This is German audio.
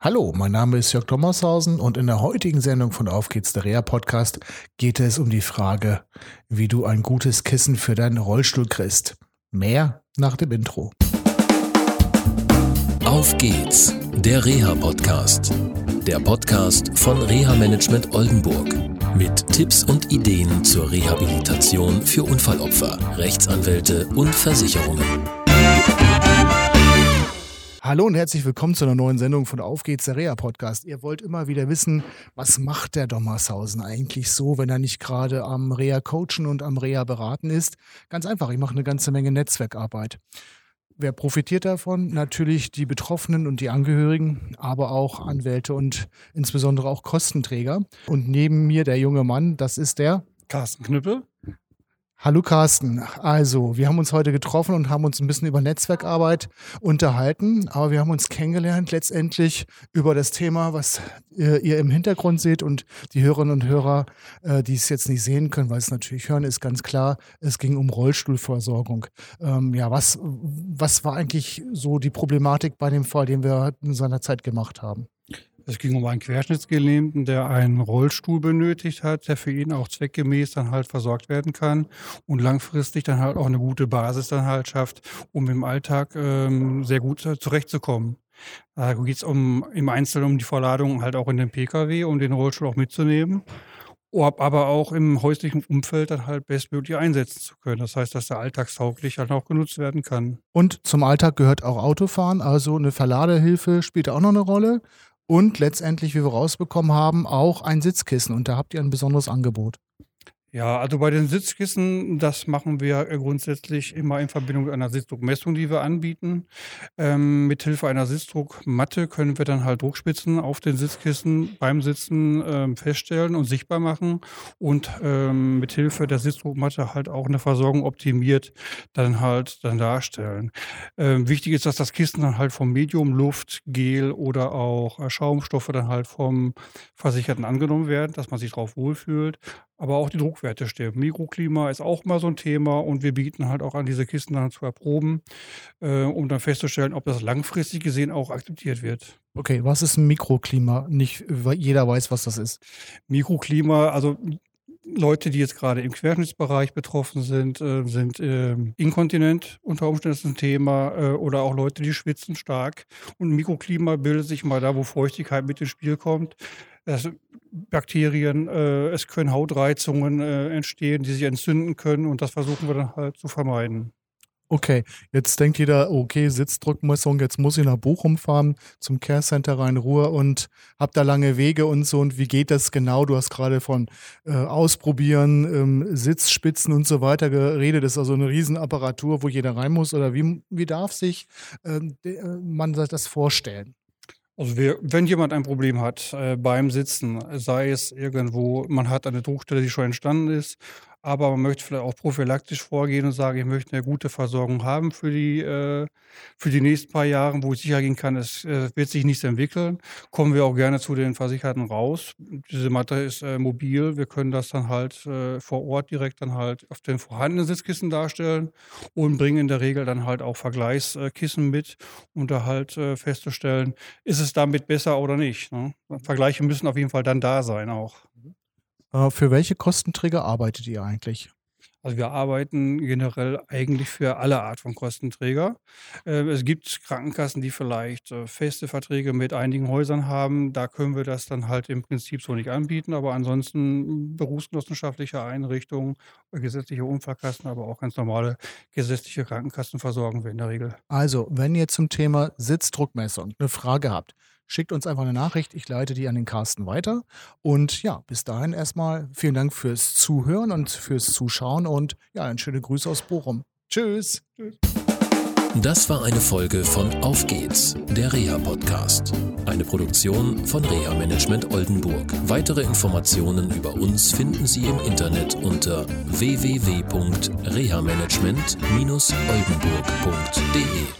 Hallo, mein Name ist Jörg Thomashausen und in der heutigen Sendung von Auf geht's der Reha Podcast geht es um die Frage, wie du ein gutes Kissen für deinen Rollstuhl kriegst. Mehr nach dem Intro. Auf geht's, der Reha Podcast. Der Podcast von Reha Management Oldenburg mit Tipps und Ideen zur Rehabilitation für Unfallopfer, Rechtsanwälte und Versicherungen. Hallo und herzlich willkommen zu einer neuen Sendung von Auf geht's der Reha Podcast. Ihr wollt immer wieder wissen, was macht der Dommershausen eigentlich so, wenn er nicht gerade am Reha coachen und am Reha beraten ist? Ganz einfach, ich mache eine ganze Menge Netzwerkarbeit. Wer profitiert davon? Natürlich die Betroffenen und die Angehörigen, aber auch Anwälte und insbesondere auch Kostenträger. Und neben mir der junge Mann, das ist der Carsten Knüppel. Hallo Carsten. Also, wir haben uns heute getroffen und haben uns ein bisschen über Netzwerkarbeit unterhalten, aber wir haben uns kennengelernt letztendlich über das Thema, was äh, ihr im Hintergrund seht und die Hörerinnen und Hörer, äh, die es jetzt nicht sehen können, weil es natürlich hören, ist ganz klar, es ging um Rollstuhlversorgung. Ähm, ja, was, was war eigentlich so die Problematik bei dem Fall, den wir in seiner Zeit gemacht haben? Es ging um einen Querschnittsgelähmten, der einen Rollstuhl benötigt hat, der für ihn auch zweckgemäß dann halt versorgt werden kann und langfristig dann halt auch eine gute Basis dann halt schafft, um im Alltag ähm, sehr gut zurechtzukommen. Da geht es um, im Einzelnen um die Verladung halt auch in den Pkw, um den Rollstuhl auch mitzunehmen aber auch im häuslichen Umfeld dann halt bestmöglich einsetzen zu können. Das heißt, dass der alltagstauglich halt auch genutzt werden kann. Und zum Alltag gehört auch Autofahren, also eine Verladehilfe spielt auch noch eine Rolle und letztendlich, wie wir rausbekommen haben, auch ein Sitzkissen. Und da habt ihr ein besonderes Angebot. Ja, also bei den Sitzkissen, das machen wir grundsätzlich immer in Verbindung mit einer Sitzdruckmessung, die wir anbieten. Ähm, mithilfe einer Sitzdruckmatte können wir dann halt Druckspitzen auf den Sitzkissen beim Sitzen ähm, feststellen und sichtbar machen und ähm, mithilfe der Sitzdruckmatte halt auch eine Versorgung optimiert dann halt dann darstellen. Ähm, wichtig ist, dass das Kissen dann halt vom Medium, Luft, Gel oder auch äh, Schaumstoffe dann halt vom Versicherten angenommen werden, dass man sich darauf wohlfühlt aber auch die Druckwerte stimmen. Mikroklima ist auch mal so ein Thema und wir bieten halt auch an, diese Kisten dann zu erproben, äh, um dann festzustellen, ob das langfristig gesehen auch akzeptiert wird. Okay, was ist ein Mikroklima? Nicht jeder weiß, was das ist. Mikroklima, also Leute, die jetzt gerade im Querschnittsbereich betroffen sind, äh, sind äh, inkontinent unter Umständen ist ein Thema äh, oder auch Leute, die schwitzen stark. Und Mikroklima bildet sich mal da, wo Feuchtigkeit mit ins Spiel kommt. Das Bakterien, äh, es können Hautreizungen äh, entstehen, die sich entzünden können und das versuchen wir dann halt zu vermeiden. Okay, jetzt denkt jeder, okay, Sitzdruckmessung, jetzt muss ich nach Bochum fahren, zum Care Center Rhein-Ruhr und hab da lange Wege und so. Und wie geht das genau? Du hast gerade von äh, Ausprobieren, ähm, Sitzspitzen und so weiter geredet. Das ist also eine Riesenapparatur, wo jeder rein muss. Oder wie, wie darf sich ähm, äh, man das vorstellen? Also wir, wenn jemand ein Problem hat äh, beim Sitzen, sei es irgendwo, man hat eine Druckstelle, die schon entstanden ist, aber man möchte vielleicht auch prophylaktisch vorgehen und sagen, ich möchte eine gute Versorgung haben für die, äh, für die nächsten paar Jahre, wo ich sicher gehen kann, es äh, wird sich nichts entwickeln, kommen wir auch gerne zu den Versicherten raus. Diese Matte ist äh, mobil, wir können das dann halt äh, vor Ort direkt dann halt auf den vorhandenen Sitzkissen darstellen und bringen in der Regel dann halt auch Vergleichskissen mit, um da halt äh, festzustellen, ist es damit besser oder nicht. Ne? Vergleiche müssen auf jeden Fall dann da sein auch. Äh, für welche Kostenträger arbeitet ihr eigentlich? Also wir arbeiten generell eigentlich für alle Art von Kostenträger. Äh, es gibt Krankenkassen, die vielleicht äh, feste Verträge mit einigen Häusern haben. Da können wir das dann halt im Prinzip so nicht anbieten. Aber ansonsten berufsgenossenschaftliche Einrichtungen, gesetzliche Unfallkassen, aber auch ganz normale gesetzliche Krankenkassen versorgen wir in der Regel. Also, wenn ihr zum Thema Sitzdruckmessung eine Frage habt, schickt uns einfach eine Nachricht. Ich leite die an den Carsten weiter. Und ja, bis dahin erstmal vielen Dank fürs Zuhören und fürs Zuschauen und ja, ein schöne Grüße aus Bochum. Tschüss. Das war eine Folge von Auf geht's, der Reha-Podcast. Eine Produktion von Reha Management Oldenburg. Weitere Informationen über uns finden Sie im Internet unter www.rehamanagement-oldenburg.de.